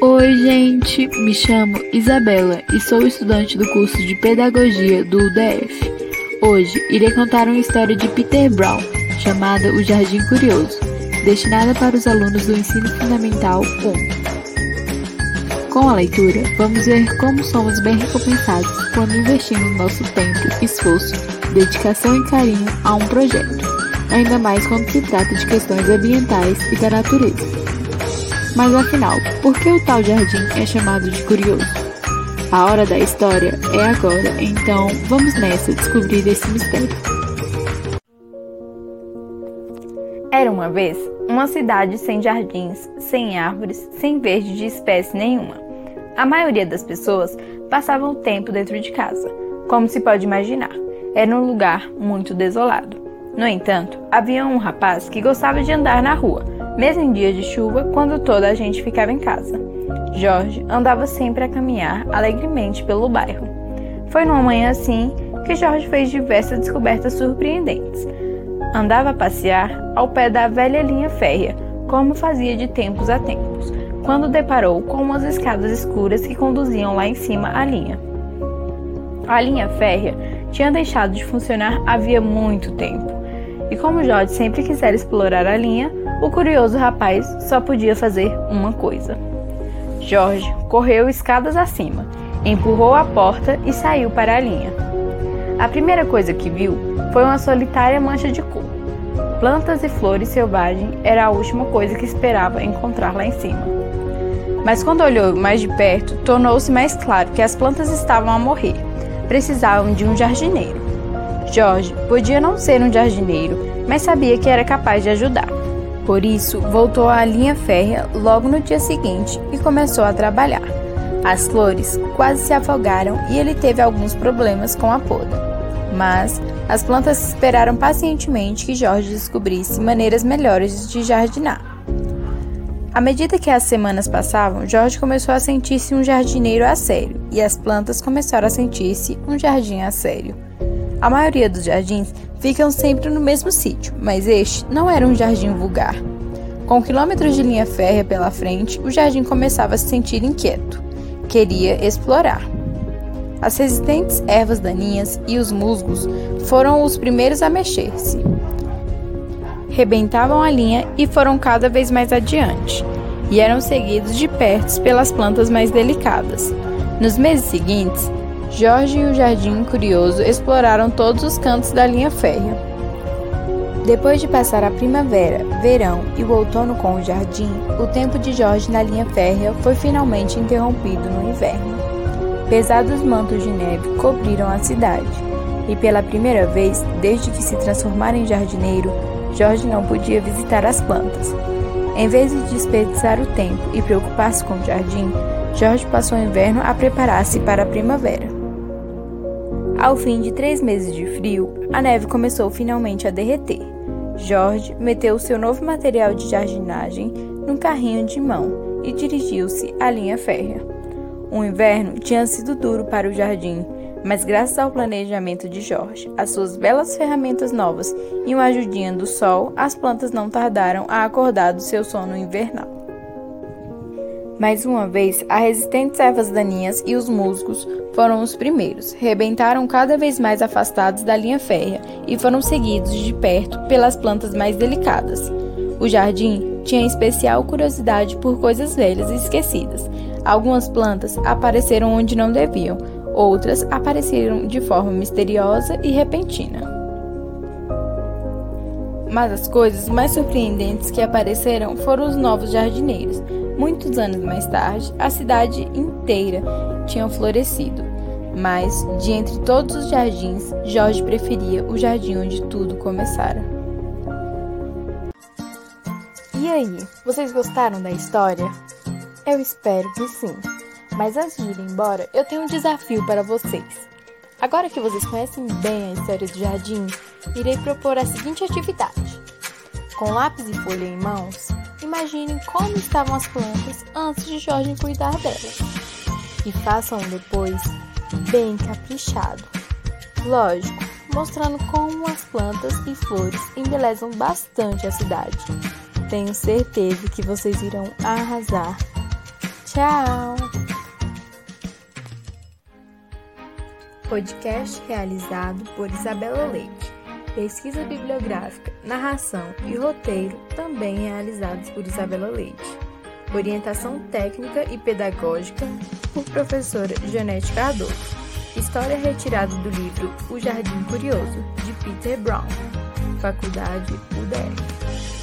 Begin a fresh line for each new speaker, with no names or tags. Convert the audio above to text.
Oi, gente! Me chamo Isabela e sou estudante do curso de Pedagogia do UDF. Hoje irei contar uma história de Peter Brown, chamada O Jardim Curioso, destinada para os alunos do Ensino Fundamental 1. Com a leitura, vamos ver como somos bem recompensados quando investimos nosso tempo, esforço, dedicação e carinho a um projeto, ainda mais quando se trata de questões ambientais e da natureza. Mas afinal, por que o tal jardim é chamado de curioso? A hora da história é agora, então vamos nessa descobrir esse mistério.
Era uma vez uma cidade sem jardins, sem árvores, sem verde de espécie nenhuma. A maioria das pessoas passavam o tempo dentro de casa, como se pode imaginar. Era um lugar muito desolado. No entanto, havia um rapaz que gostava de andar na rua mesmo em dias de chuva, quando toda a gente ficava em casa. Jorge andava sempre a caminhar alegremente pelo bairro. Foi numa manhã assim que Jorge fez diversas descobertas surpreendentes. Andava a passear ao pé da velha linha férrea, como fazia de tempos a tempos, quando deparou com umas escadas escuras que conduziam lá em cima a linha. A linha férrea tinha deixado de funcionar havia muito tempo, e como Jorge sempre quisera explorar a linha, o curioso rapaz só podia fazer uma coisa. Jorge correu escadas acima, empurrou a porta e saiu para a linha. A primeira coisa que viu foi uma solitária mancha de cor. Plantas e flores selvagens era a última coisa que esperava encontrar lá em cima. Mas quando olhou mais de perto, tornou-se mais claro que as plantas estavam a morrer. Precisavam de um jardineiro. Jorge podia não ser um jardineiro, mas sabia que era capaz de ajudar. Por isso, voltou à linha férrea logo no dia seguinte e começou a trabalhar. As flores quase se afogaram e ele teve alguns problemas com a poda. Mas as plantas esperaram pacientemente que Jorge descobrisse maneiras melhores de jardinar. À medida que as semanas passavam, Jorge começou a sentir-se um jardineiro a sério e as plantas começaram a sentir-se um jardim a sério. A maioria dos jardins ficam sempre no mesmo sítio, mas este não era um jardim vulgar. Com quilômetros de linha férrea pela frente, o jardim começava a se sentir inquieto. Queria explorar. As resistentes ervas daninhas e os musgos foram os primeiros a mexer-se. Rebentavam a linha e foram cada vez mais adiante, e eram seguidos de perto pelas plantas mais delicadas. Nos meses seguintes, Jorge e o Jardim Curioso exploraram todos os cantos da linha férrea. Depois de passar a primavera, verão e o outono com o jardim, o tempo de Jorge na linha férrea foi finalmente interrompido no inverno. Pesados mantos de neve cobriram a cidade, e pela primeira vez desde que se transformara em jardineiro, Jorge não podia visitar as plantas. Em vez de desperdiçar o tempo e preocupar-se com o jardim, Jorge passou o inverno a preparar-se para a primavera. Ao fim de três meses de frio, a neve começou finalmente a derreter. Jorge meteu seu novo material de jardinagem num carrinho de mão e dirigiu-se à linha férrea. O inverno tinha sido duro para o jardim, mas graças ao planejamento de Jorge, as suas belas ferramentas novas e uma ajudinha do sol, as plantas não tardaram a acordar do seu sono invernal. Mais uma vez, as resistentes ervas daninhas e os musgos foram os primeiros, rebentaram cada vez mais afastados da linha férrea e foram seguidos de perto pelas plantas mais delicadas. O jardim tinha especial curiosidade por coisas velhas e esquecidas. Algumas plantas apareceram onde não deviam, outras apareceram de forma misteriosa e repentina. Mas as coisas mais surpreendentes que apareceram foram os novos jardineiros. Muitos anos mais tarde, a cidade inteira tinha florescido. Mas, de entre todos os jardins, Jorge preferia o jardim onde tudo começara.
E aí, vocês gostaram da história? Eu espero que sim. Mas antes de ir embora, eu tenho um desafio para vocês. Agora que vocês conhecem bem a história do jardim, irei propor a seguinte atividade. Com lápis e folha em mãos, imaginem como estavam as plantas antes de Jorge cuidar delas. E façam depois bem caprichado. Lógico, mostrando como as plantas e flores embelezam bastante a cidade. Tenho certeza que vocês irão arrasar. Tchau!
Podcast realizado por Isabela Leite. Pesquisa bibliográfica, narração e roteiro também realizados por Isabela Leite. Orientação técnica e pedagógica por professora Janete Cardoso. História retirada do livro O Jardim Curioso, de Peter Brown. Faculdade UDF.